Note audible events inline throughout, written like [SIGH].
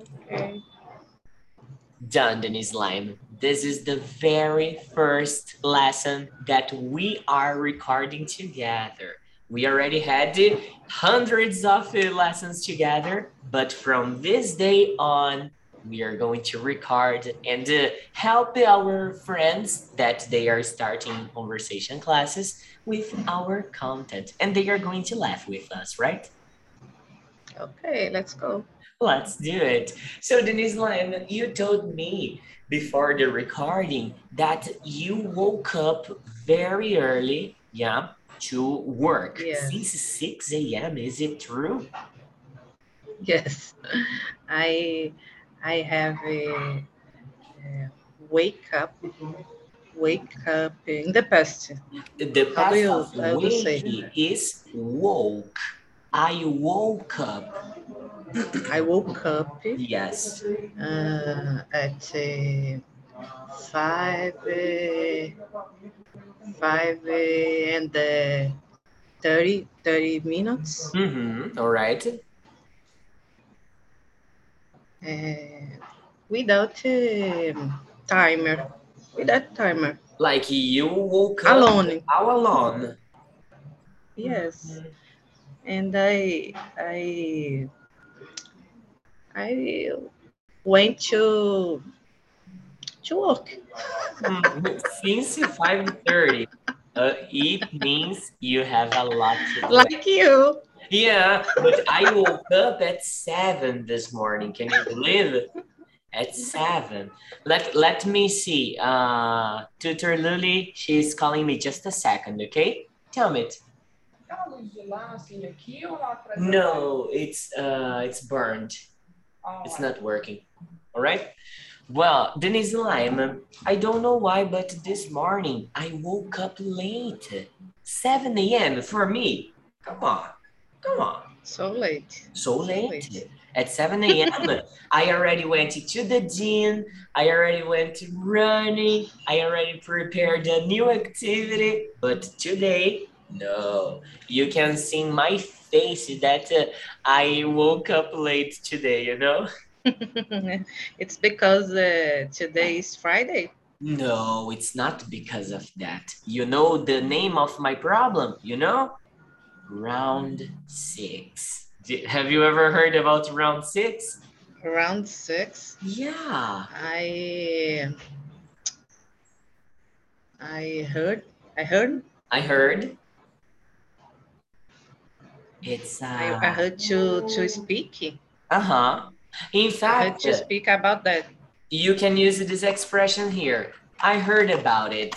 Okay. Done, Denise Lime. This is the very first lesson that we are recording together. We already had hundreds of lessons together, but from this day on, we are going to record and uh, help our friends that they are starting conversation classes with our content and they are going to laugh with us, right? Okay, let's go. Let's do it. So Denise Lynn, you told me before the recording that you woke up very early, yeah, to work. Yeah. Since 6 a.m., is it true? Yes, I I have a, a wake up wake up in the past. The past you- of how do you say? is woke. I woke up. I woke up Yes. uh, at uh, five uh, five uh, and uh, 30, 30 minutes. Mm-hmm. All right. Uh, without um timer, without timer, Like you woke up alone. all alone. Yes, and I I I went to to work. Mm, Since 5:30, uh, it means you have a lot to do. Like you. Yeah, but I woke up at 7 this morning. Can you believe it? At 7. Let let me see. Uh Tutor Luli, she's calling me just a second, okay? Tell me. it. Aquela luz de lá, assim, aqui ou lá atrás? No, it's uh it's burned. Ah, It's not working. All right. Well, Denise Lime, I don't know why, but this morning I woke up late. 7 a.m. for me. Come on. Come on. So late. So late. late. At 7 a.m., [LAUGHS] I already went to the gym. I already went running. I already prepared a new activity. But today, no. You can see my face that uh, I woke up late today, you know? [LAUGHS] it's because uh, today is Friday. No, it's not because of that. You know the name of my problem, you know? Round six. Have you ever heard about round six? Round six. Yeah. I I heard I heard I heard. It's uh, I, I heard to to speak. uh-huh. In I heard fact, to speak about that. you can use this expression here. I heard about it.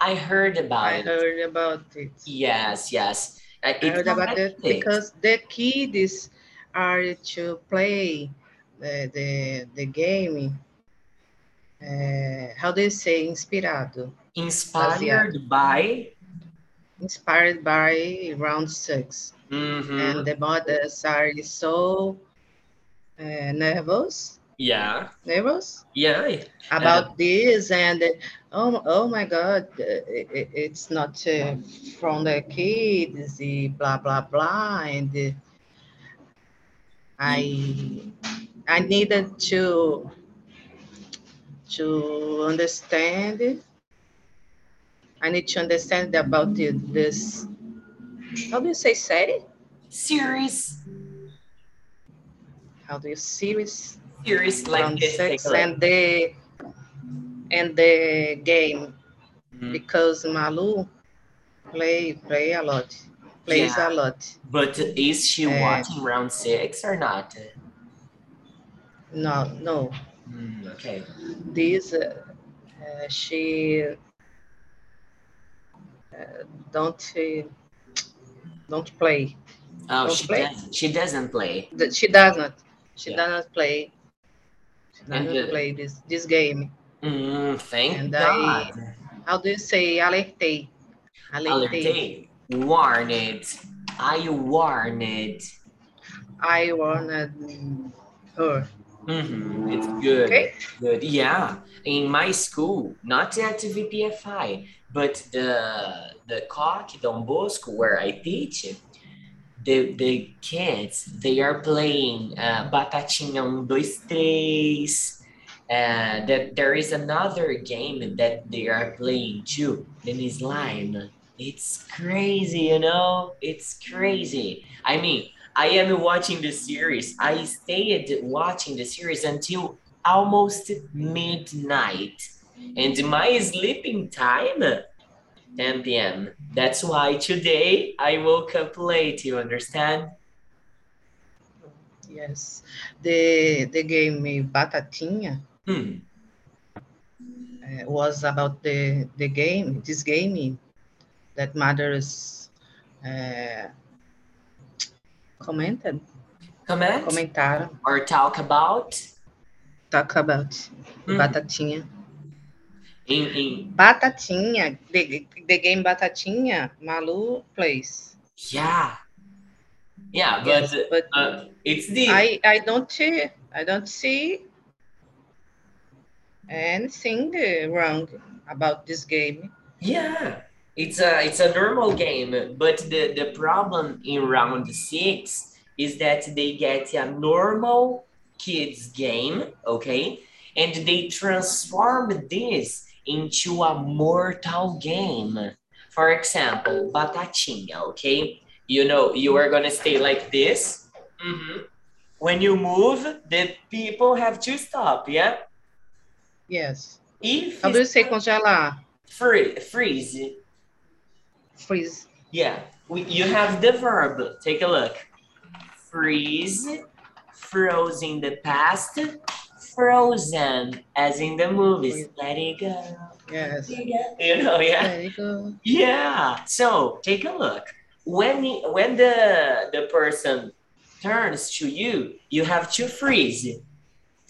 I heard about I it. heard about it. Yes, yes. Uh, I it's heard about it because the kids are to play the the, the game. Uh, how do you say inspirado? inspired by Inspired by round six. Mhm. and the mothers are so uh, nervous yeah nervous yeah about this and uh, oh, oh my god uh, it, it's not uh, from the kids the blah blah blah and uh, i i needed to to understand it. i need to understand about this how do you say series series. How do you series? Series like round this six take and the and the game. Mhm. because Malu play play a lot, plays a lot. but is she Uh, watching round six or not? No, no, Mm, okay. This uh, uh, she uh, don't uh, don't play. oh Don't she play? doesn't she doesn't play She does not. She Yeah. does not play. She doesn't play this this game. Mm, thank And god I- How do you say alertei? Alertei. Alertei. warned I warned I warned her. Mhm, It's good. Okay. Good. Yeah. In my school, not at VPFI, but the the COC Don Bosco where I teach, the, the kids, they are playing uh, Batatinha 1, 2, 3. Uh, that there is another game that they are playing too, then is Slime. It's crazy, you know? It's crazy. I mean, I am watching the series. I stayed watching the series until almost midnight. And my sleeping time 10 p.m. That's why today I woke up late, you understand? Yes. The the game Batatinha Hmm. uh, was about the the game, this game that mothers uh, commented, Comment comentaram, or talk about talk about Hmm. Batatinha. in, in Batatinha, the, the game Batatinha, Malu plays. yeah. Yeah, but Yes, but uh, it's the I I don't see I don't see anything uh, wrong about this game. Yeah, it's a it's a normal game, but the the problem in round six is that they get a normal kids game, okay, and they transform this into a mortal game. For example, Batatinha, okay? You know, you are gonna stay like this. Mhm. When you move, the people have to stop, yeah? Yes. If How do you say congelar? free, freeze, Freeze. Yeah, we, you have the verb. Take a look. Freeze, froze in the past, frozen, as in the movies. Let it go. Yes. You know, yeah. There you go. Yeah. So take a look. When he- when the the person turns to you, you have to freeze.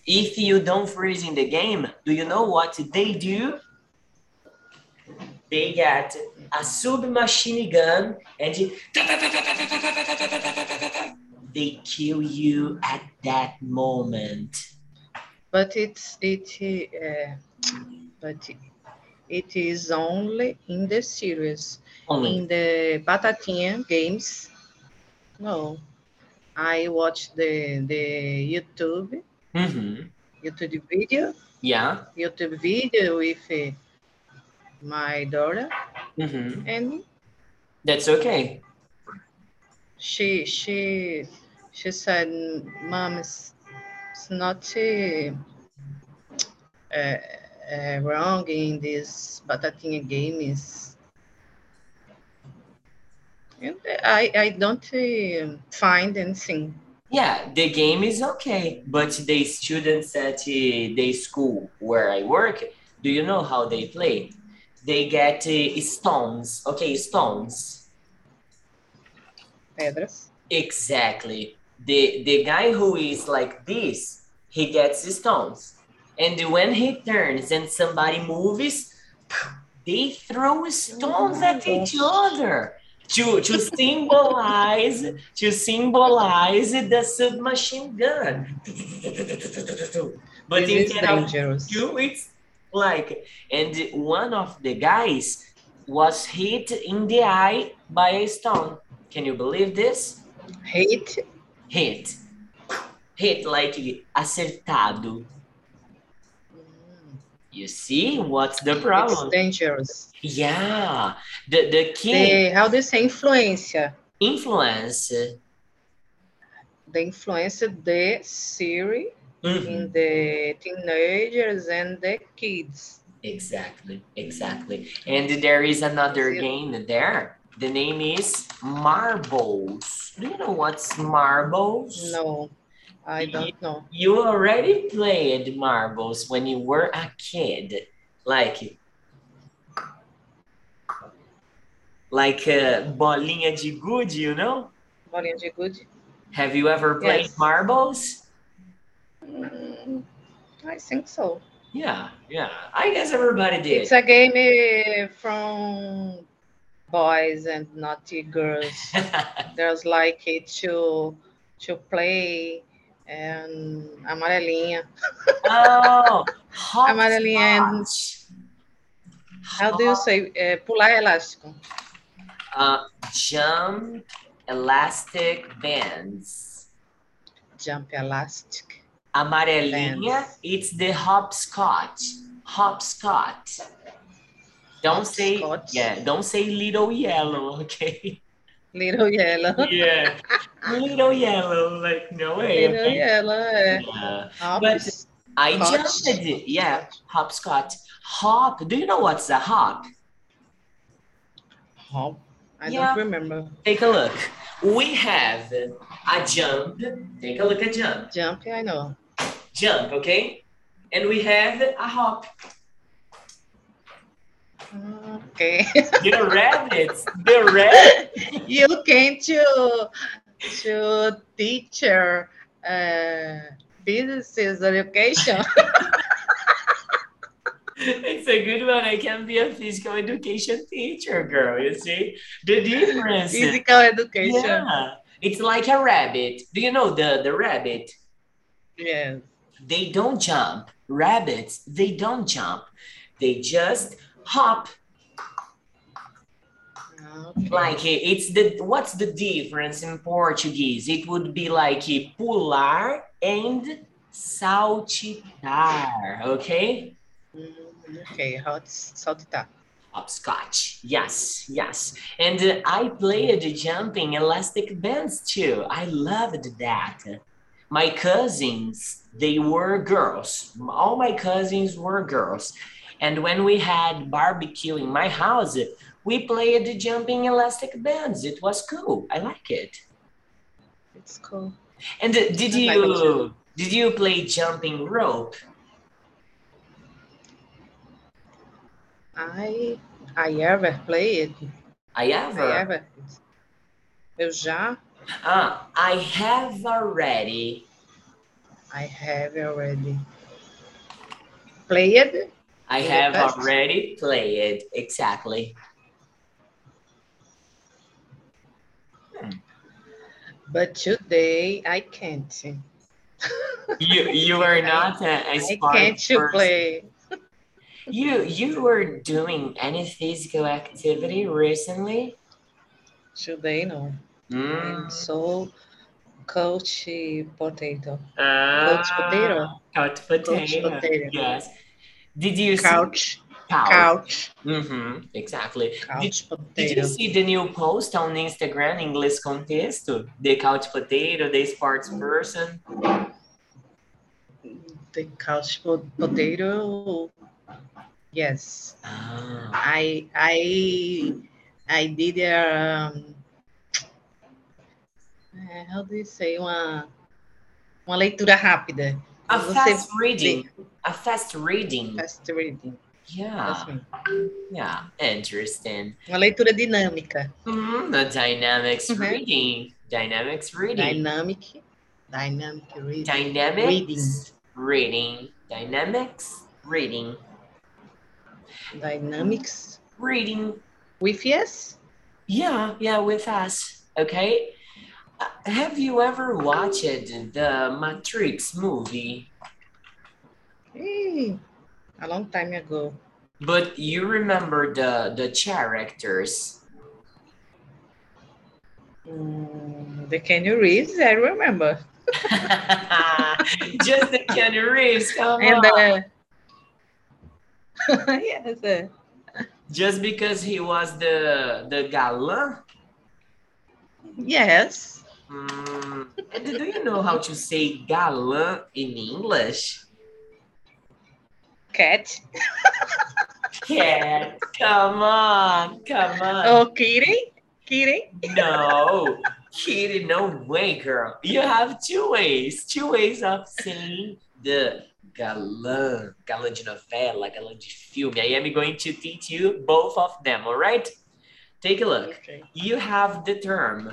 If you don't freeze in the game, do you know what they do? They get a submachine gun and they kill you at that moment. But it's it uh, but it is only in the series. Only. In the Batatinha games, no. I watched the the YouTube Mhm. YouTube video Yeah. YouTube video with uh, my daughter, Mhm. and That's okay. she she she said, "Mom, it's, it's not uh, uh, uh, wrong in this Batatinha games." And I I don't uh, find anything. Yeah, the game is okay, but the students at uh, the school where I work, do you know how they play? They get uh, stones. Okay, stones. Pedras. Exactly. The the guy who is like this, he gets stones. And when he turns and somebody moves, they throw stones Oh at each other to to symbolize to symbolize the submachine gun. [LAUGHS] But instead of dangerous. you, it's like, and one of the guys was hit in the eye by a stone. Can you believe this? hit Hit. Hit like acertado. You see what's the It's problem? dangerous. Yeah, the the king The, how do you say influência? influence. The influence the series Mhm. in the teenagers and the kids. Exactly, exactly. And there is another it- game there. The name is Marbles. Do you know what's Marbles? No, I don't know. You already played marbles when you were a kid, like like uh, bolinha de gude, you know? Bolinha de gude. Have you ever played Yes. marbles? Mm, I think so. Yeah, yeah. I guess everybody did. It's a game eh, from boys and naughty girls. [LAUGHS] There's like it to to play and amarelinha. oh, [LAUGHS] Amarelinha. hopscotch. How do you say eh, pular elástico? Uh, jump elastic bands. Jump elastic. Amarelinha, it's the hopscotch. Hopscotch. Don't say yeah, don't say little yellow, [LAUGHS] okay? Little yellow. yeah. little yellow, like no way. Little okay? yellow. Yeah. Hops. I jumped it. Yeah, hopscotch. Hop. Do you know what's a hop? Hop. I Yeah. don't remember. Take a look. We have a jump. Take a look at jump. Jump, yeah, I know. Jump, okay? And we have a hop. Okay. [LAUGHS] The rabbits. [LAUGHS] The rabbit. you came to to teacher uh, businesses education. [LAUGHS] It's a good one. I can be a physical education teacher, girl. You see the difference. Physical education. Yeah, it's like a rabbit. Do you know the the rabbit? Yes. They don't jump. Rabbits, they don't jump. They just hop. Okay. Like it's the what's the difference in Portuguese? It would be like pular and saltitar, okay? Mm, okay, hot saltitar. Hopscotch. Yes, yes. And uh, I played jumping elastic bands too. I loved that. My cousins, they were girls. All my cousins were girls. And when we had barbecue in my house, we played the jumping elastic bands. It was cool. I like it. It's cool. And uh, did I like it you did you play jumping rope? I I ever played. I ever. I ever. Eu já Ah, I have already. I have already played. I have already played exactly. But today I can't. You you are [LAUGHS] not a, a I can't person. play. You you were doing any physical activity recently? Today no. Mm. I'm so coach potato. Ah, potato? Couch Couch potato. potato. Yes. Did you Couch. see couch? Couch. Mm-hmm, exactly. Did, Couch did you potato. see the new post on Instagram, English Contexto? The couch potato, the sports person. The couch po- potato. Yes. Ah. I I I did um how do you say uma uma leitura rápida. A fast reading. A fast reading. Fast reading. Yeah, yeah, interesting. uma leitura dinâmica. Mm, the dynamics Mhm. reading. Dynamics reading. Dynamic. Dynamic reading. Dynamics reading. Dynamics reading. Dynamics Reading. with yes. Yeah, yeah, with us. Okay. Have you ever watched the Matrix movie? Eh, a long time ago. But you remember the the characters. Mm, the Kenny Reeves, I remember. [LAUGHS] Just the Keanu Reeves, come And on. uh, [LAUGHS] yes, uh, Just because he was the the galã. yes. Mm, and do you know how to say galã in English? Cat. Cat, come on, come on. Oh, Kitty. Kitty. No, Kitty, no way, girl. You have two ways, two ways of saying the galã, galã de novela, galã de filme. I am going to teach you both of them, all right? Take a look. Okay. You have the term.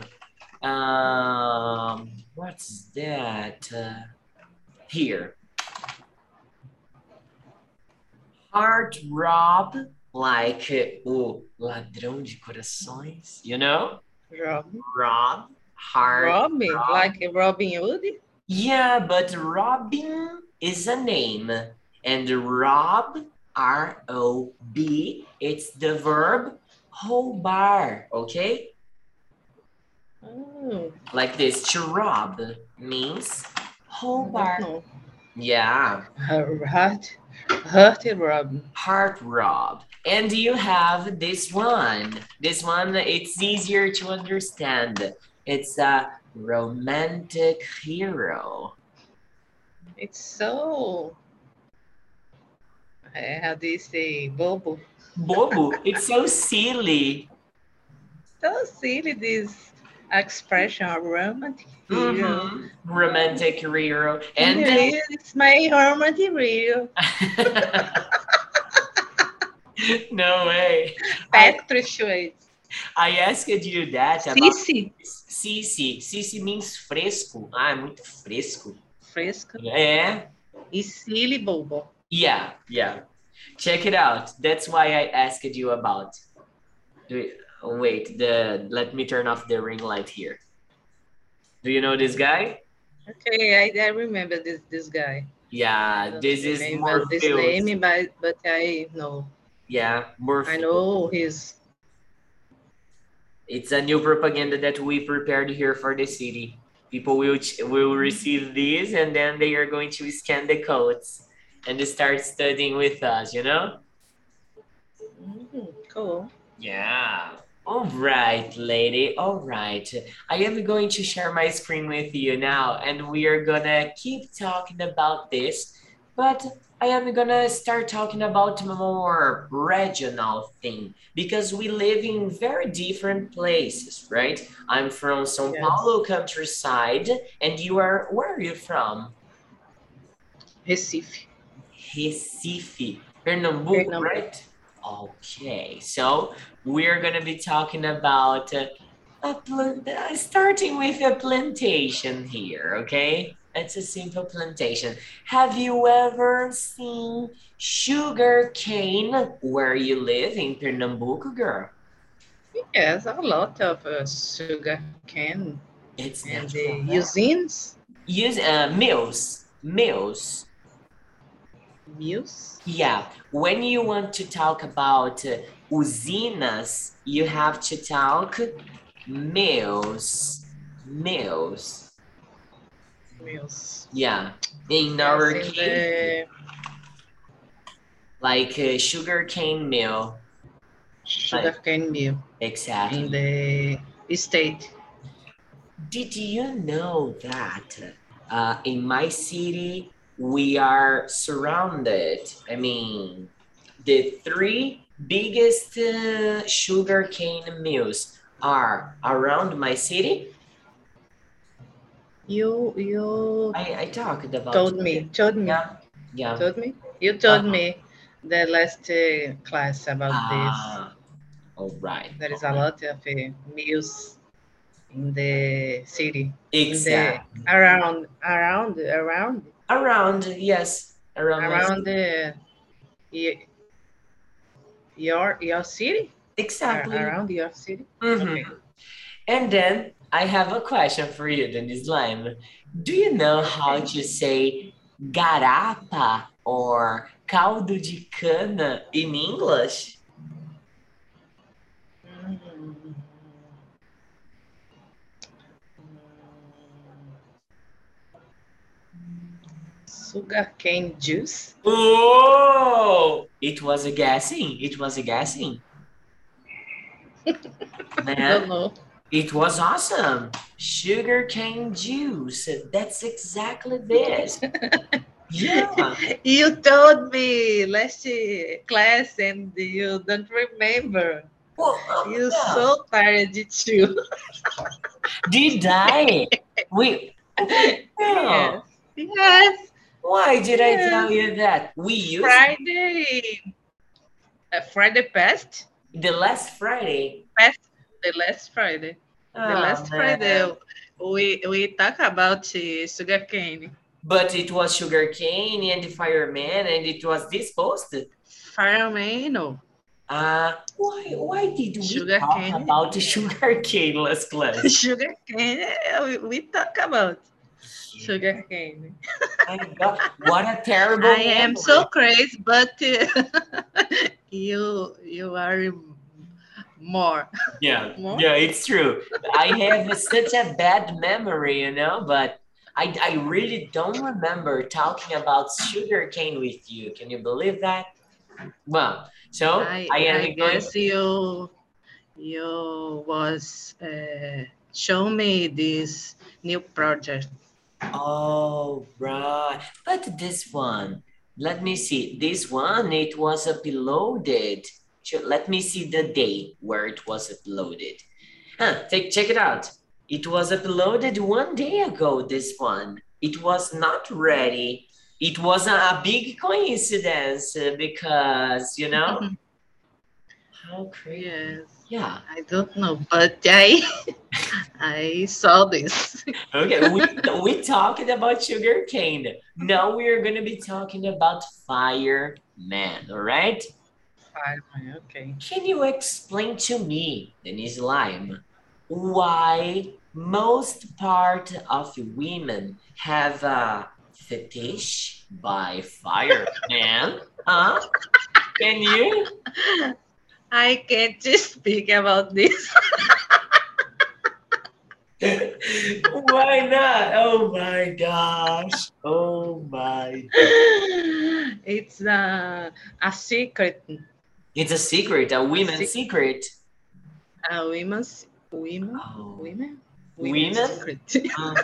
Um, what's that? Uh, here. Heart rob, like uh, o ladrão de corações, you know? Robin. Rob, heart. Robin, Rob. like Robin Hood. Yeah, but Robin is a name. And Rob, R O B, it's the verb roubar, okay? Oh, Like this, to rob means whole I bar. Yeah, Her heart, hearty Robin. heart rob. And you have this one. This one, it's easier to understand. It's a romantic hero. It's so. How do you say, Bobo? Bobo, [LAUGHS] it's so silly. So silly this expression, of romantic hero. Mhm. Romantic hero. And it's my romantic hero. [LAUGHS] no way. Swayze. I asked you that Cici. Cici. Cici means fresco. Ah, é muito fresco. Fresca. É. E silly Bobo. Yeah, yeah. Check it out. That's why I asked you about. Do you- Wait, the let me turn off the ring light here. Do you know this guy? Okay, I, I remember this this guy. Yeah, this is remember this name, but but I know. Yeah, Morpheus. I know his. It's a new propaganda that we prepared here for the city. People will will receive these and then they are going to scan the codes and start studying with us, you know? Mm, cool. Yeah. All right, lady. All right. I am going to share my screen with you now and we are gonna keep talking about this, but I am gonna start talking about more regional thing because we live in very different places, right? I'm from São Yes. Paulo countryside and you are where are you from? Recife. Recife, Pernambuco, Pernambuco. right? Okay, so we're gonna be talking about uh, uh, starting with a plantation here, okay? It's a simple plantation. Have you ever seen sugar cane where you live in Pernambuco, girl? Yes, a lot of uh, sugar cane It's and natural. the usines, Use uh, mills, mills. mills. Yeah, when you want to talk about uh, usinas, you have to talk mills. Mills. Mills. Yeah, in our Yes, case, like a sugar cane mill. sugar cane mill Exactly. in the state. Did you know that uh, in my city we are surrounded? I mean, the three biggest uh, sugar cane mills are around my city. You you I, I talked about told me told me Yeah, yeah. told me you told Uh-huh. me the last uh, class about Ah, all right. this. There is a lot of uh, mills in the city, in Exactly. the around around around Around, yes, around. around the y- your your city Exactly. around your city. Mhm. Okay. And then I have a question for you, Denise Lime. Do you know how to say garapa or caldo de cana in English? Sugar cane juice. Oh, it was a guessing. It was a guessing. Don't Man, know. it was awesome. Sugar cane juice. That's exactly this. Yeah. [LAUGHS] You told me last uh, class and you don't remember. Well, um, You yeah. so tired too. Did I? [LAUGHS] Wait. Yes. Yes. Why did I tell you that? We used Friday. Uh, Friday past. the last Friday. Past The last Friday. The Oh, last man. Friday we we talk about uh, sugar cane. But it was sugar cane and the fireman, and it was this post. Fireman, no. Uh, why, why did we Sugar talk cane? about the [LAUGHS] sugar cane last class? sugar cane. We, we talk about sugar cane. What a terrible I am so crazy, but uh, [LAUGHS] you you are more. Yeah, [LAUGHS] More? yeah, it's true. I have such a bad memory, you know, but I, I really don't remember talking about sugar cane with you. Can you believe that? Well, so I, I am I going. you you was uh, show me this new project. Oh, right. But this one, let me see. This one, it was uploaded. Let me see the day where it was uploaded. Huh, take, check it out. It was uploaded one day ago, this one. It was not ready. It was a, big coincidence uh, because, you know, how crazy. Yes, Yeah. I don't know, but I [LAUGHS] I saw this. [LAUGHS] Okay, we, we talked about sugar cane. Now we are going to be talking about fireman, all right? Fireman, okay. Can you explain to me, Denise Lime, why most part of women have a fetish by fireman? Huh? Can you? [LAUGHS] I can't just speak about this. why not? Oh my gosh. Oh my. it's a a secret, It's a secret, a women's secret. a women's women Oh. women Women? secret. Uh-huh.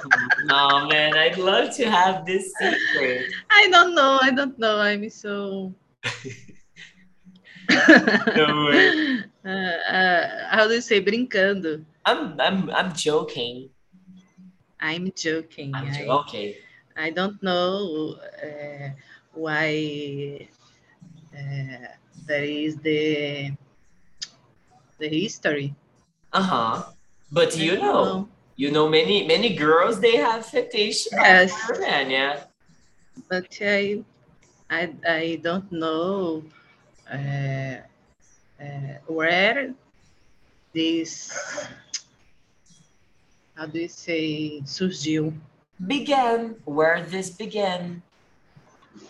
No man, I'd love to have this secret. I don't know. I don't know. I'm so. [LAUGHS] Don't. Uh, uh, how do you say brincando? I'm I'm I'm joking. I'm joking. I'm I, jo- okay. I don't know uh, why uh, there is the the history. Uh-huh. But you don't know, you know many many girls they have fetish Yes. for men, yeah. but I I, I don't know uh, uh, where this how do you say surgiu Began where this began.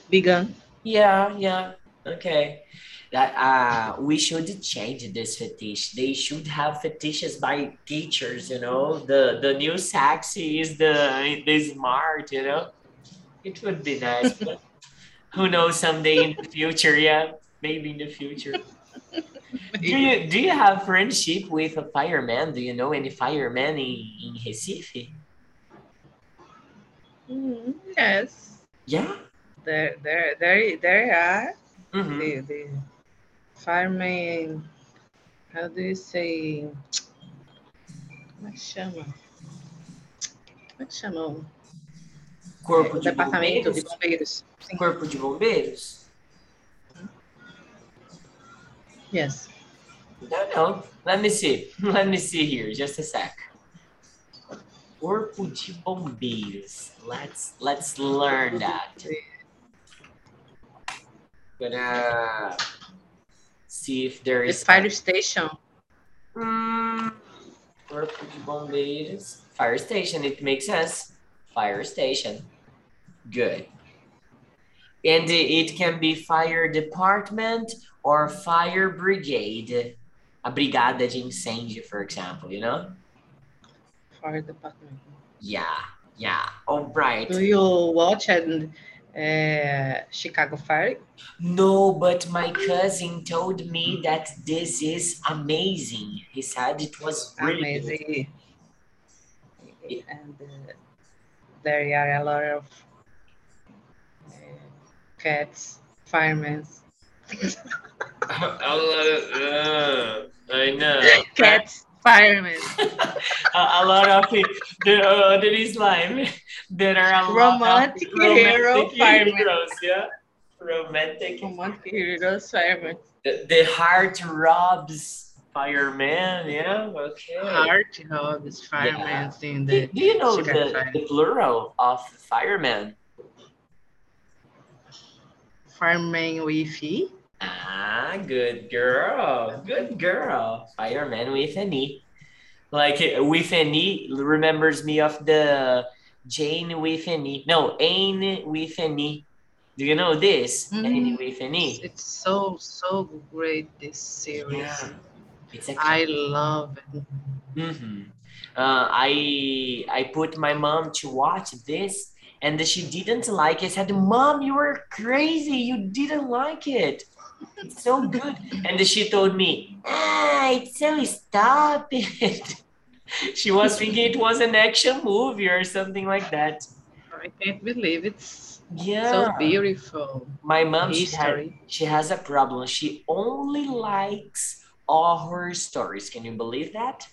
began. Yeah, yeah. Okay. That uh we should change this fetish. They should have fetishes by teachers, you know. The the new sexy is the the smart, you know. It would be nice, but who knows someday in the future, yeah. Maybe in the future. [LAUGHS] Do you do you have friendship with a fireman? Do you know any fireman in, in Recife? Mm, yes, Yeah. there there there there are Mhm. the the fireman. How do you say? Como é que chama? Como é que chama? o- Corpo o de departamento de bombeiros. bombeiros. Sim. Corpo de bombeiros. Yes. Don't know. Let me see. [LAUGHS] Let me see here. Just a sec. Corpo de bombeiros. Let's let's learn that. Gonna see if there is The fire station. Hmm. Corpo de bombeiros. Fire station. It makes sense. Fire station. Good. And it can be fire department or fire brigade. A brigada de incêndio, for example, you know? Fire department. Yeah, yeah. All right. Do you watch and uh, Chicago Fire? No, but my cousin told me that this is amazing. He said it was really good. Amazing. And uh, there are a lot of cats, firemen, [LAUGHS] Uh, I know. cats, firemen, [LAUGHS] a, a lot of it. There, uh, there is slime. There are a Romantic lot of hero romantic heroes, yeah. Romantic. romantic heroes, firemen, The, the heart robs fireman, yeah. Okay. heart hobbies, firemen in Do, the do you know Chicago the, Fire. the plural of fireman? Firemen with E. Ah, good girl. Good girl. Fireman with an E. Like with an E remembers me of the Jane with an E. No, Anne with an E. Do you know this? Anne Mm. with an E. It's so so great this series. Yeah. I love it. hmm Uh, I I put my mom to watch this, and she didn't like it. I said, "Mom, you were crazy. You didn't like it. It's so good." And she told me, "Ah, it's so stop it." [LAUGHS] she was thinking it was an action movie or something like that. I can't believe it's Yeah. so beautiful. my mom, she, had, she has a problem. She only likes all horror stories. Can you believe that?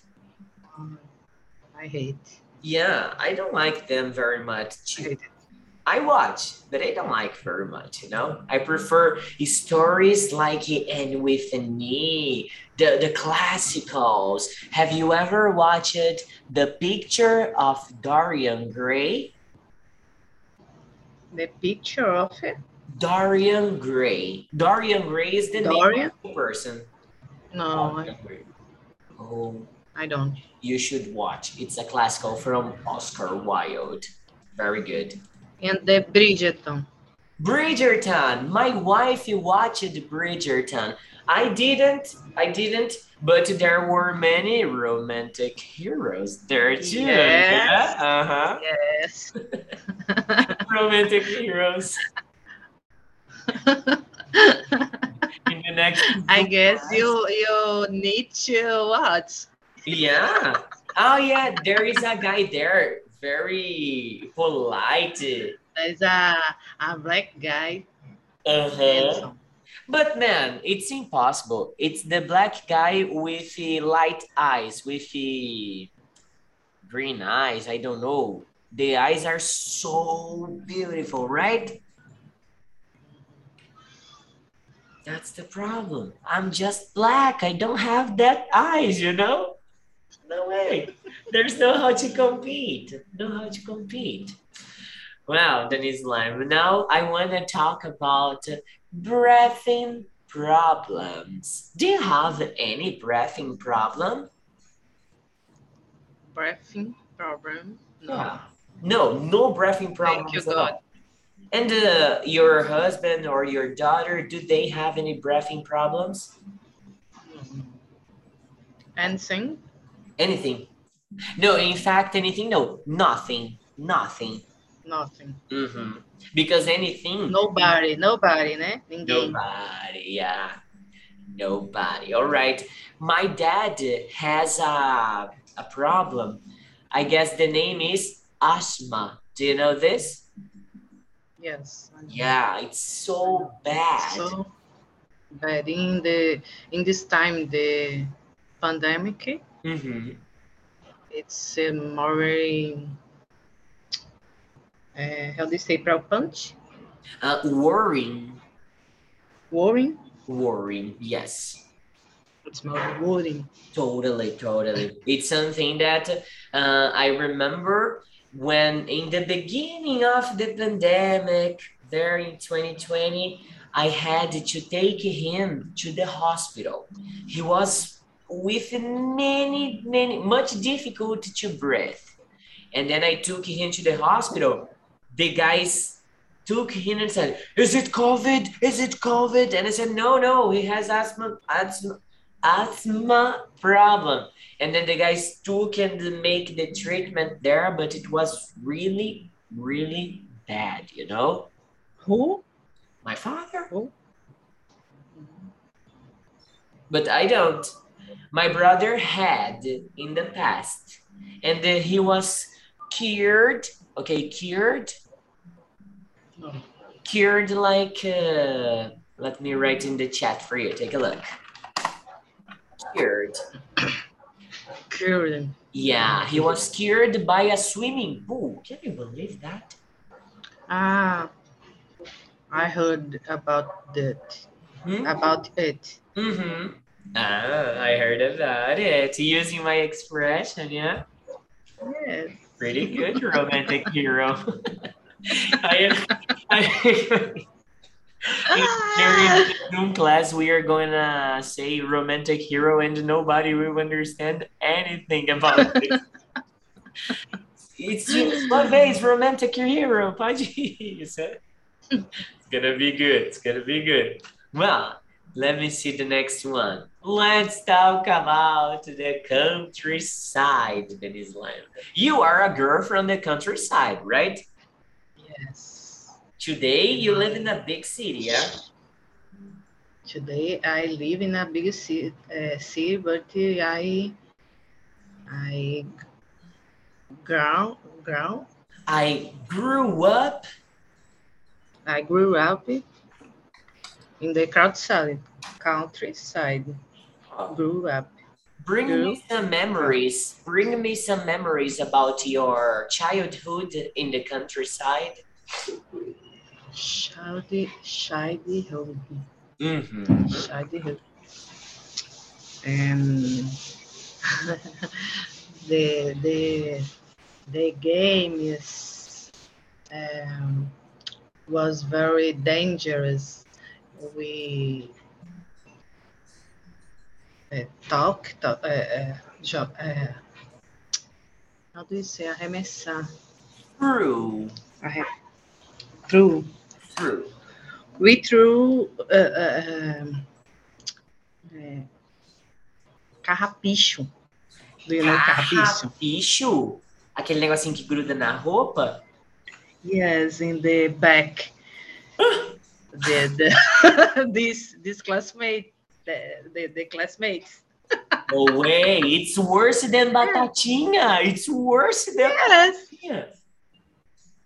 I hate. Yeah, I don't like them very much. I hate it. I watch, but I don't like very much, you know? I prefer stories like Anne with an E, the, the classicals. Have you ever watched The Picture of Dorian Gray? The picture of it. Dorian Gray. Dorian Gray is the Dorian? name of the person. No, Oh, I don't. you should watch. It's a classical from Oscar Wilde. Very good. And the Bridgerton. Bridgerton. My wife watched Bridgerton. I didn't. I didn't. But there were many romantic heroes there too. Yes. Yeah. Uh huh. Yes. [LAUGHS] romantic heroes. [LAUGHS] In the next. I guess you you need to watch. Yeah. Oh yeah. There is a guy there. Very polite. There's a a black guy. Uh huh. But man, it's impossible. It's the black guy with the light eyes, with the green eyes. I don't know. The eyes are so beautiful, right? That's the problem. I'm just black. I don't have that eyes, you know? No way. [LAUGHS] There's no how to compete. No how to compete. Well, Denise Lime, now I want to talk about breathing problems. Do you have any breathing problem? Breathing problem. No. Yeah. No, no breathing problems. Thank you, at all. God. And uh, your husband or your daughter, do they have any breathing problems? And sing? Anything? No, in fact, anything? No, nothing. Nothing. Nothing. hmm Because anything. Nobody, nobody, né? Ninguém. Nobody, yeah. Nobody. All right. My dad has a, a problem. I guess the name is asthma. Do you know this? Yes. Yeah, it's so bad. So bad in the in this time the pandemic hmm it's uh, more uh, how do you say preocupante Uh, worrying. worrying Worrying, yes. it's more worrying Totally, totally. It's something that uh, I remember when in the beginning of the pandemic, there in 2020, I had to take him to the hospital. He was with many, many, much difficulty to breathe. And then I took him to the hospital. The guys took him and said, Is it COVID? Is it COVID? And I said, No, no, he has asthma, asthma, asthma problem. And then the guys took and make the treatment there, but it was really, really bad, you know? who My father. Who? But I don't. My brother had in the past, and then he was cured. Okay, cured. No. Cured like. Uh, let me write in the chat for you. Take a look. Cured. cured Yeah, he was cured by a swimming pool. Can you believe that? ah I heard about that Hmm? about it Mm-hmm. Ah, I heard about it. Using my expression, yeah. yes Pretty good romantic hero. [LAUGHS] I, I, the Zoom class, we are going to say romantic hero, and nobody will understand anything about it. [LAUGHS] It's uma vez romantic hero, ir. [LAUGHS] It's gonna be good. It's gonna be good. Well, Let me see the next one. Let's talk about the countryside, Lime. You are a girl from the countryside, right? Yes. Today you live in a big city, yeah? Today I live in a big city, uh, city but I I ground ground I grew up I grew up in the countryside countryside grew up Bring me some memories. Bring me some memories about your childhood in the countryside. childy childhood Mm-hmm. childhood and [LAUGHS] the the the game is um, was very dangerous. We uh, talk, talk uh, uh, jo- uh, how do you say arremessar? True. Arre- Through True. we threw uh, uh, carrapicho. Do you know carrapicho? Carrapicho? Aquele negocinho que gruda na roupa? Yes, in the back. The, the [LAUGHS] this this classmate, the, the, the classmates. No way. It's worse than batatinha. It's worse than Yes, batatinha.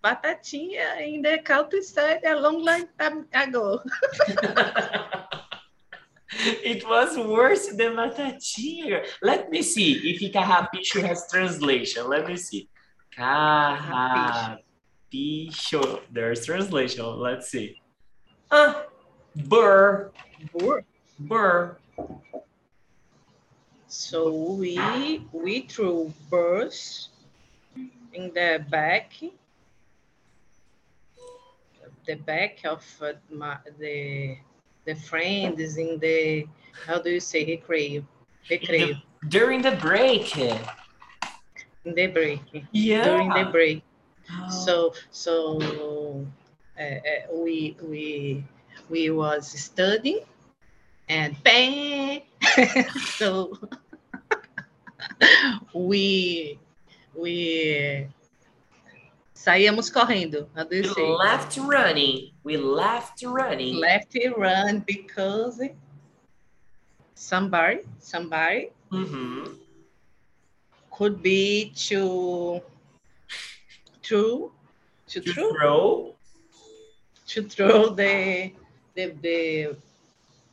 batatinha in the countryside a long, long time ago. [LAUGHS] It was worse than batatinha. Let me see if carrapicho has translation. Let me see. Carrapicho. There's translation. Let's see. Ah, burr, Burr. burr. So we we threw birds in the back, the back of uh, my, the the friends in the how do you say recreio, recreio During the break. in the break Yeah. during the break. Oh. So so uh, uh, we we we was studying and bang. [LAUGHS] so [LAUGHS] we we saíamos correndo. We left running. We left running. Left run because somebody somebody Mm-hmm. could be to to To throw throw. To throw the the the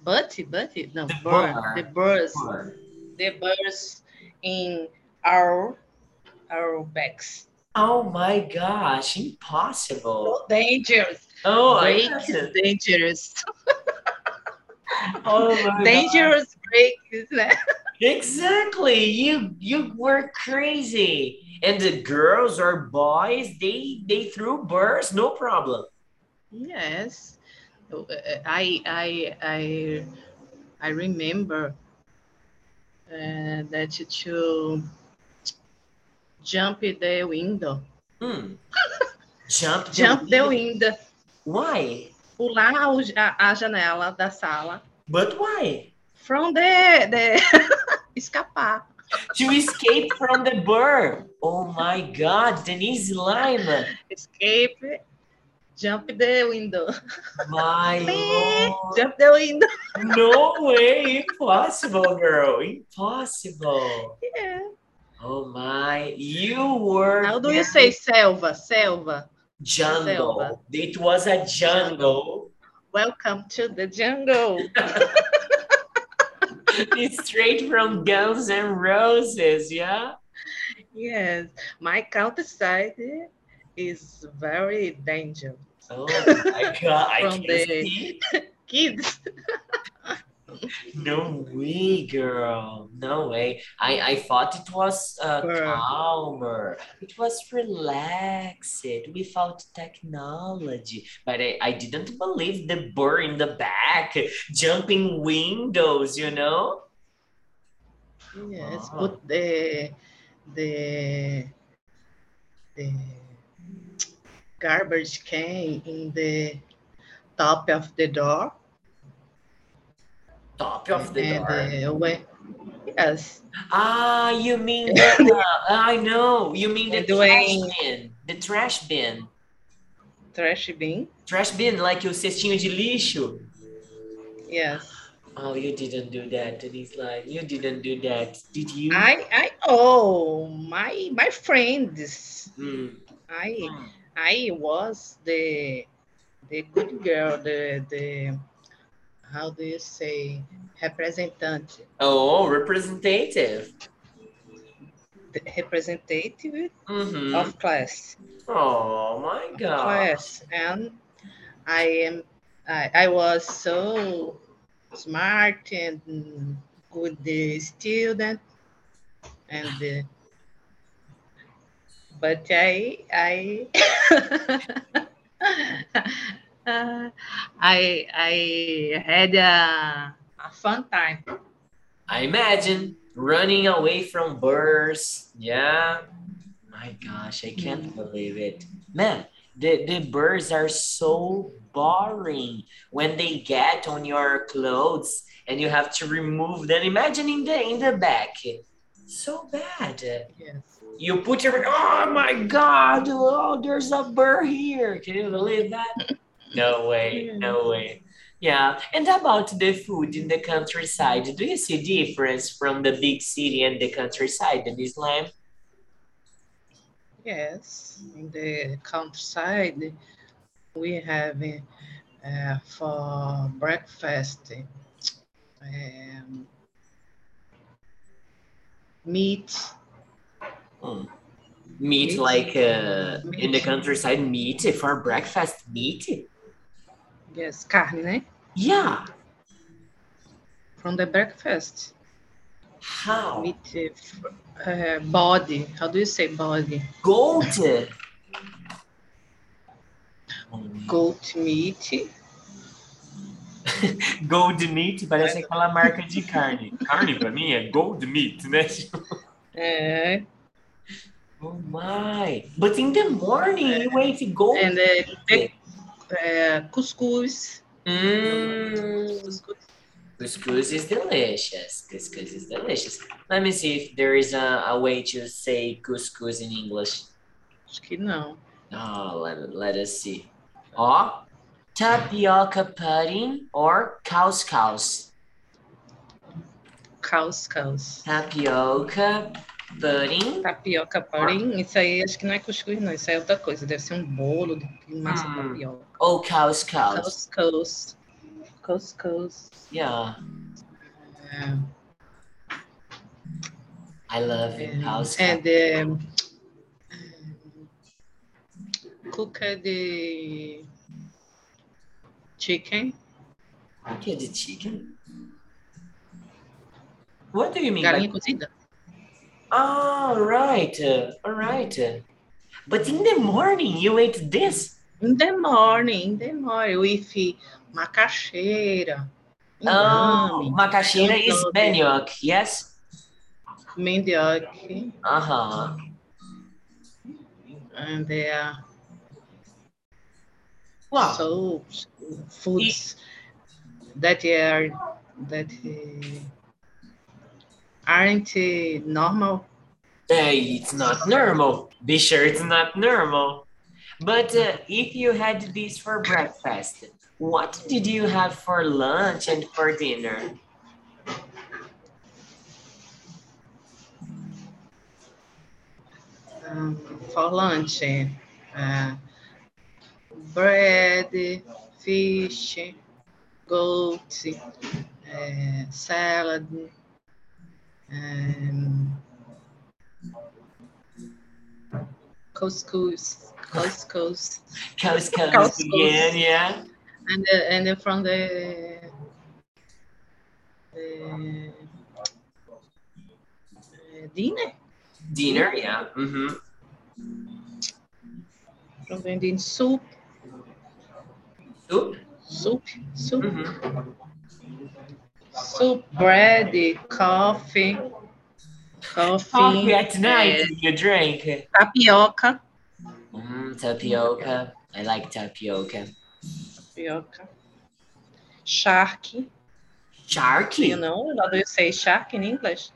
but but no The bird, bar. the birds the birds in our our backs. Oh my gosh, impossible. So dangerous. Oh, break is dangerous. Oh my God. [LAUGHS] dangerous break is that? Exactly. You you were crazy. And the girls or boys, they they threw birds, no problem. Yes. Uh, I I I I remember uh, that to jump the window. Hmm. Jump the Jump the window. Why? Pular a, a janela da sala. But why? From the, the [LAUGHS] escapar. To escape from the burr. Oh my God, Denise Lima. Escape. Jump the window. My [LAUGHS] Lord. Jump the window. [LAUGHS] No way. Impossible, girl. Impossible. Yeah. Oh my. You were How do you say selva? Selva. jungle. Selva. It was a jungle. Welcome to the jungle. [LAUGHS] it's straight from Guns and Roses, yeah? Yes, my countryside is very dangerous. Oh my god, I From can see. [LAUGHS] Kids, No way, girl. No way. I, I thought it was uh, calmer. It was relaxed without technology. But I, I didn't believe the burr in the back, jumping windows, you know? yes, Wow. put the the the garbage can in the top of the door. Top of the and bar. uh, when, yes, Ah, you mean the, [LAUGHS] I know. You mean the And trash bin. The trash bin. trash bin. Trash bin, like o cestinho de lixo. Yes, Oh, you didn't do that, Denise like, You didn't do that. Did you? I I oh, my my friends. Mm. I I was the the good girl, the the how do you say representante, Oh, representative. the representative Mm-hmm. of class. Oh my God. class and I am I, I was so smart and good student and uh, but I I uh, I I had a, a fun time. I imagine running away from birds. Yeah. My gosh, I can't believe it. Man, the, the birds are so boring when they get on your clothes and you have to remove them. Imagine in the in the back. So bad. Yes. You put your oh my god, oh there's a bird here. Can you believe that? [LAUGHS] No way, no way. Yeah, and about the food in the countryside, do you see difference from the big city and the countryside in Islam? Yes, in the countryside, we have uh, for breakfast um, meat. Meat, Meat. like uh, in the countryside, meat for breakfast, meat? Yes, carne, né? Yeah. From the breakfast. How? Meat, uh, body. How do you say body? Goat. Goat meat. [LAUGHS] Gold meat parece aquela marca de carne. Carne pra mim é gold meat, né? Uh, Oh my! But in the morning you ate gold. and the, uh, couscous. Mm. Couscous. Couscous is delicious. Couscous is delicious. Let me see if there is a, a way to say couscous in English. Acho que não. Oh, let, let us see. Ó, tapioca pudding or couscous. Couscous. Tapioca pudding. Tapioca pudding, isso aí acho que não é cuscuz, não. Isso aí é outra coisa. Deve ser um bolo de massa Hum. tapioca. Oh, couscous. Couscous. Couscous. Yeah, É, I love it. Couscous. and um, cooked the chicken, the chicken. What do you mean by galinha cozida. Oh, right. uh, all right. But in the morning, you ate this. In the morning, in the morning, with macaxeira, Oh, macaxeira is manioc, yes? mandioca, Uh-huh. and uh, Wow. soups, foods that are that uh, aren't uh, normal. Hey, it's not normal. Be sure it's not normal. But uh, if you had this for breakfast, what did you have for lunch and for dinner? Um, for lunch, uh, bread, fish, goat, uh, salad, um, couscous, couscous, Couscous Couscous. again, yeah? and uh, and then from the, the uh, dinner, Dinner, yeah. Mm-hmm. from the Indian soup, Soup? soup, soup. Mm-hmm. Soup, bread, coffee, coffee, Coffee at night, you drink. tapioca, Mm, tapioca. I like tapioca. tapioca, shark, Shark? You know? How do you say shark in English?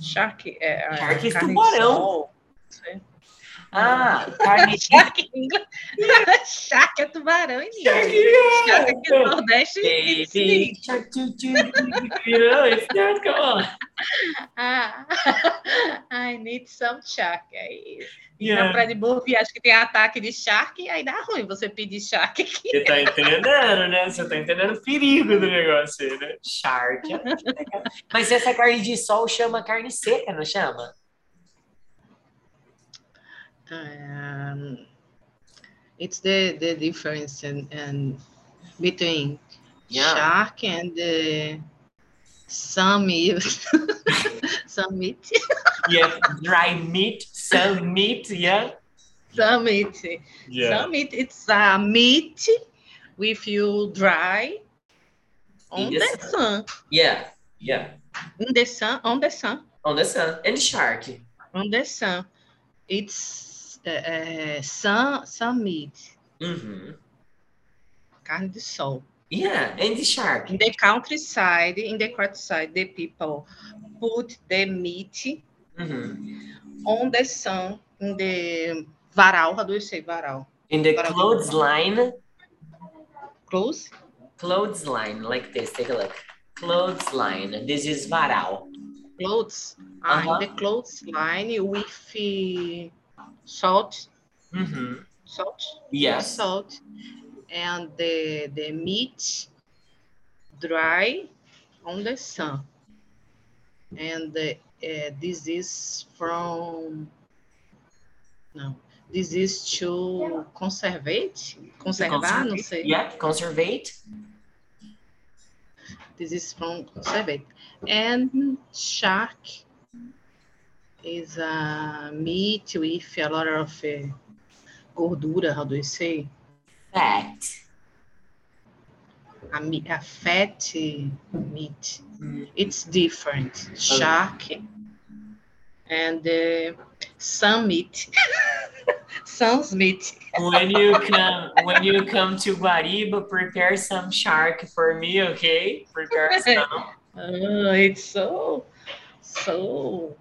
Shark é, é Shark é tubarão. sol. Ah, carne de Shark em inglês. [LAUGHS] Shark é tubarão em inglês. Shark aqui no Nordeste. Baby, sim. shark, choo. you know, it's not, come on. Ah, [LAUGHS] I need some shark. Aí, na Yeah. Praia de Burbi, acho que tem ataque de shark, aí dá ruim você pedir shark aqui. Você tá entendendo, né? Você tá entendendo o perigo do negócio aí, né? Shark. Mas essa carne de sol chama carne seca, não chama? Um, it's the, the difference in, in between Yeah. shark and the some meat. [LAUGHS] some meat. Yeah, dry meat, some meat, yeah. Some meat. Yeah. Some meat. It's a meat with you dry on In the the sun. Yeah, yeah. In the sun, on the sun, On the sun. And shark. on the sun. It's uh, uh, sun, sun meat, Uhum. carne de sol. Yeah, and the shark. In the countryside, in the countryside, the people put the meat Uhum. on the sun, in the varal. How do you say varal? In the Agora- clothesline, Close. clothesline, like this, take a look. Clothesline. This is varal. Clothes. Ah, Uh-huh. in the clothes line with uh, salt, Uhum. salt, Yes. salt, and the the meat dry on the sun. And uh, uh, this is from no, this is to conservate, conservar, não sei. Yeah, conservate. This is from conservate. And shark is a meat with a lot of uh, gordura, how do you say? Fat. A, me- a fat meat. Mm. It's different. Shark and uh, some meat. [LAUGHS] Sounds meat. When you come, when you come to Guariba, prepare some shark for me, okay? Prepare some. [LAUGHS] Oh, it's so, so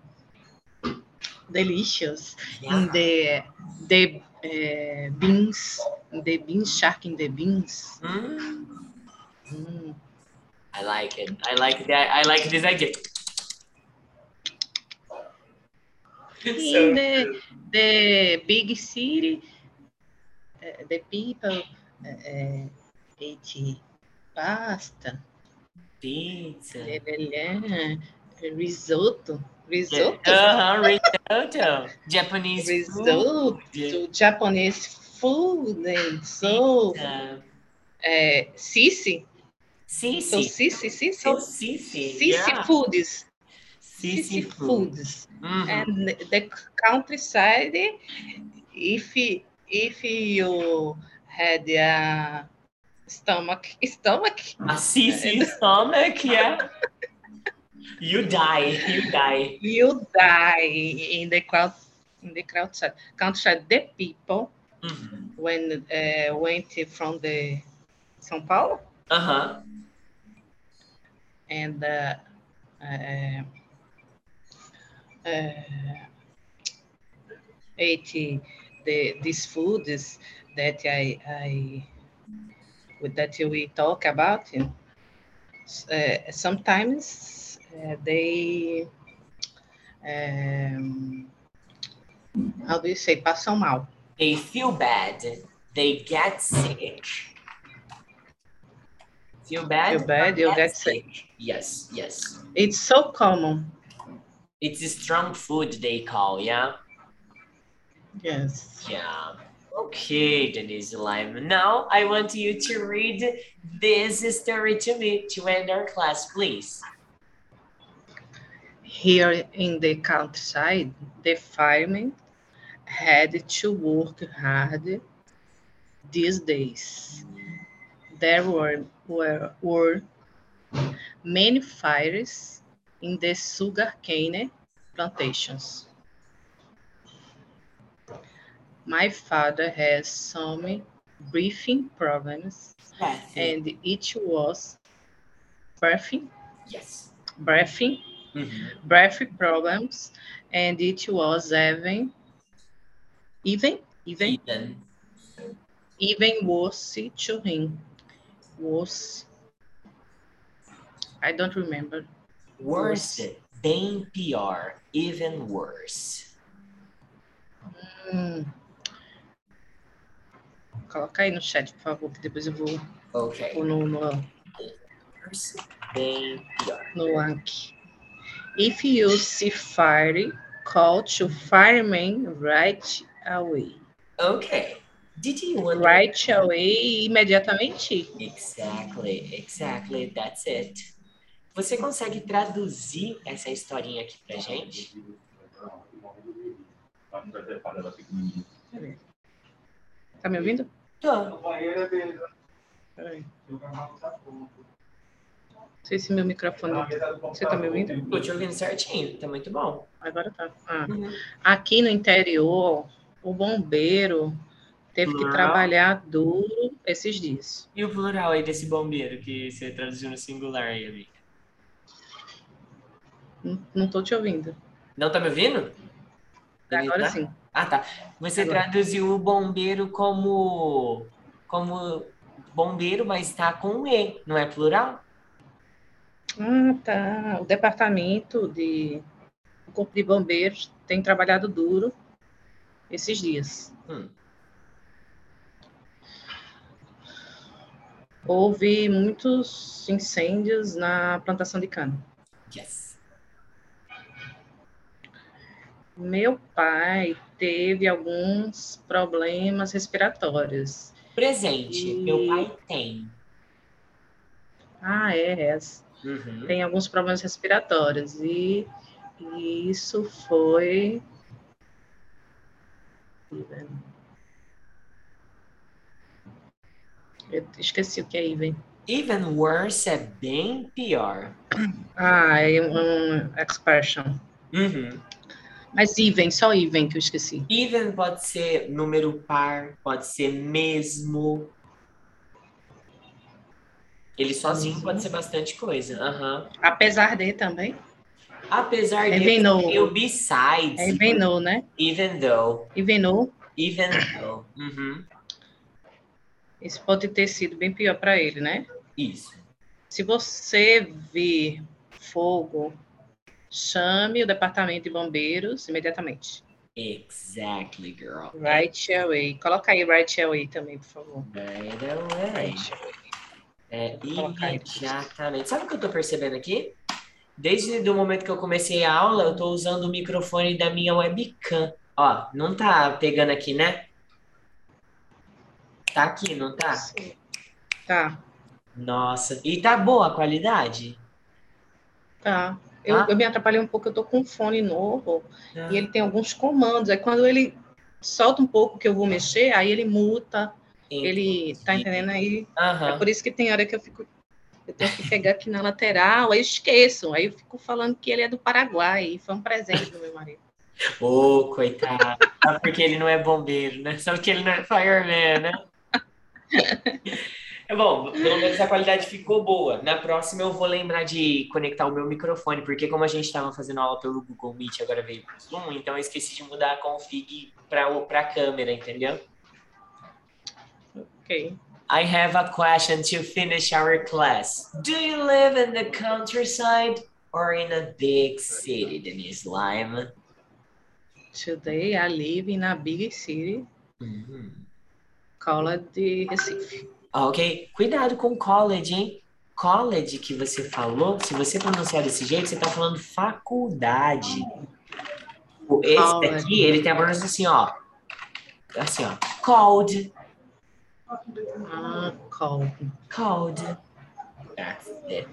delicious. In Yeah. the the uh, beans, the beans, shark in the beans. Mm, Mm. I like it. I like that. I like this idea. It's so In the the big city, uh, the people uh, eat pasta, pizza. risotto, risotto, Uh-huh, risotto. Japanese food. risotto, Japanese food, and so Uh, uh, sisi, so sisi. sisi, sisi, So sisi. sisi yeah. foods, Sisi sisi food. foods. Mhm. and the countryside if if you had a stomach stomach A sisi stomach, yeah. [LAUGHS] You die. You die. you die in the crowd in the countryside countryside the people Mhm. when uh, went from the São Paulo Uh-huh. and uh, uh, uh, ate the these foods that I I with that we talk about. Uh, sometimes uh, they um, how do you say passam mal. They feel bad. They get sick. Feel bad? Feel bad, you get sick. Yes, yes. It's so common. It's a strong food they call, yeah? Yes. Yeah. Okay, Denise Lima. Now I want you to read this story to me to end our class, please. Here in the countryside, the firemen had to work hard these days. There were, were, were many fires in the sugarcane plantations. My father has some breathing problems Yes. and it was breathing, Yes. breathing, Uhum. breath problems, and it was even, even, even, Even. even worse to him. Worse. I don't remember. Worse. Bem pior. Even worse. Hum. Coloca aí no chat, por favor, que depois eu vou Ok. pôr no, no, Worse. Bem pior. no link. If you see fire, call to fireman right away. Ok. Did you wonder? Right away, imediatamente? Exactly, exactly, that's it. Você consegue traduzir essa historinha aqui pra gente? Tá me ouvindo? Tô. Peraí. Sei se meu microfone. Você tá me ouvindo? Tô te ouvindo certinho, tá muito bom. Agora tá. Ah. Uhum. Aqui no interior, o bombeiro teve que Plural. trabalhar duro esses dias. E o plural aí desse bombeiro que você traduziu no singular aí, amiga? Não, tô te ouvindo. Não tá me ouvindo? Agora Tá? sim. Ah, tá. Você Agora. traduziu o bombeiro como como bombeiro, mas tá com um E, não é plural? Ah, tá. O departamento de o Corpo de Bombeiros tem trabalhado duro esses dias. Hum. Houve muitos incêndios na plantação de cana. Yes. Meu pai teve alguns problemas respiratórios. Presente. E- Meu pai tem. Ah, é, é. Uhum. tem alguns problemas respiratórios e, e isso foi eu esqueci o que é even. Even worse é bem pior. Ah, é um expression. Uhum. Mas even, só even que eu esqueci. Even pode ser número par, pode ser mesmo. Ele sozinho Uhum. pode ser bastante coisa. Aham. Apesar de também. Apesar É de no- tem o besides, É even no, né? even though, Even no, even though. Uhum. isso pode ter sido bem pior para ele, né? Isso. Se você vir fogo, chame o departamento de bombeiros imediatamente. Exactly, girl. Right away. Coloca aí right away também, por favor. Right away. Right away. É, imediatamente. Sabe o que eu tô percebendo aqui? Desde o momento que eu comecei a aula, eu tô usando o microfone da minha webcam. Ó, não tá pegando aqui, né? Tá aqui, não tá? Sim. Tá, Nossa, e tá boa a qualidade? tá. Eu, Tá? eu me atrapalhei um pouco, eu tô com um fone novo Ah, e ele tem alguns comandos. Aí quando ele solta um pouco que eu vou mexer, aí ele muta, ele tá entendendo aí. É Aham. por isso que tem hora que eu fico. Eu tenho que pegar aqui na lateral, aí eu esqueço. Aí eu fico falando que ele é do Paraguai. E foi um presente do meu marido. Ô, coitado. Só porque ele não é bombeiro, né? Só porque ele não é fireman, né? É bom, pelo menos a qualidade ficou boa. Na próxima eu vou lembrar de conectar o meu microfone, porque como a gente estava fazendo aula pelo Google Meet, agora veio pro Zoom, então eu esqueci de mudar a config para a câmera, entendeu? Ok. I have a question to finish our class. Do you live in the countryside or in a big city, Denise Lime? Today I live in a big city Uhum. called de Recife. Ok, cuidado com college, hein? College que você falou, se você pronunciar desse jeito, você tá falando faculdade. Esse College. daqui, ele tem a pronúncia assim, ó. Assim, ó. Cold, Ah, cold. cold. That's it.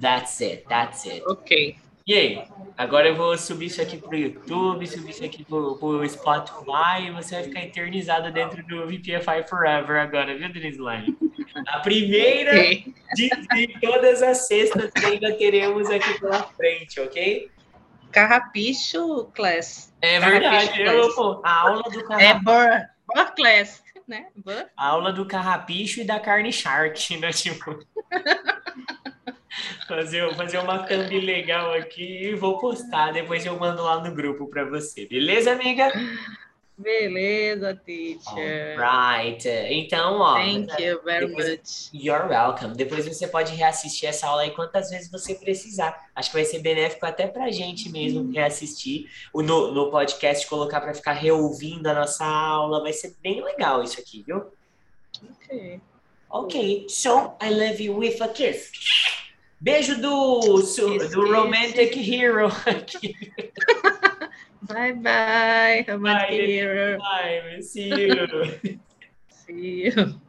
That's it, that's it. Ok. E aí? Agora eu vou subir isso aqui pro YouTube, subir isso aqui pro, pro Spotify e você vai ficar eternizado dentro do VPFI Forever agora, viu, Denise Line? A primeira de, de todas as cestas que ainda teremos aqui pela frente, ok? Carrapicho class. É Carrapicho verdade, eu, class. pô, a aula do É carrapicho, bor, bor class, né? Aula do carrapicho e da carne shark, [LAUGHS] né? Tipo, [LAUGHS] fazer, fazer uma thumb legal aqui e vou postar. Depois eu mando lá no grupo para você. Beleza, amiga? Beleza, teacher. Right. Então, ó. Thank you very depois- much. You're welcome. Depois você pode reassistir essa aula aí quantas vezes você precisar. Acho que vai ser benéfico até pra gente mesmo reassistir no, no podcast, colocar pra ficar reouvindo a nossa aula. Vai ser bem legal isso aqui, viu? Ok. Ok, so I love you with a kiss. Beijo do, do. Romantic Hero aqui. [LAUGHS] Bye bye. Bye. Bye, see you. [LAUGHS] See you.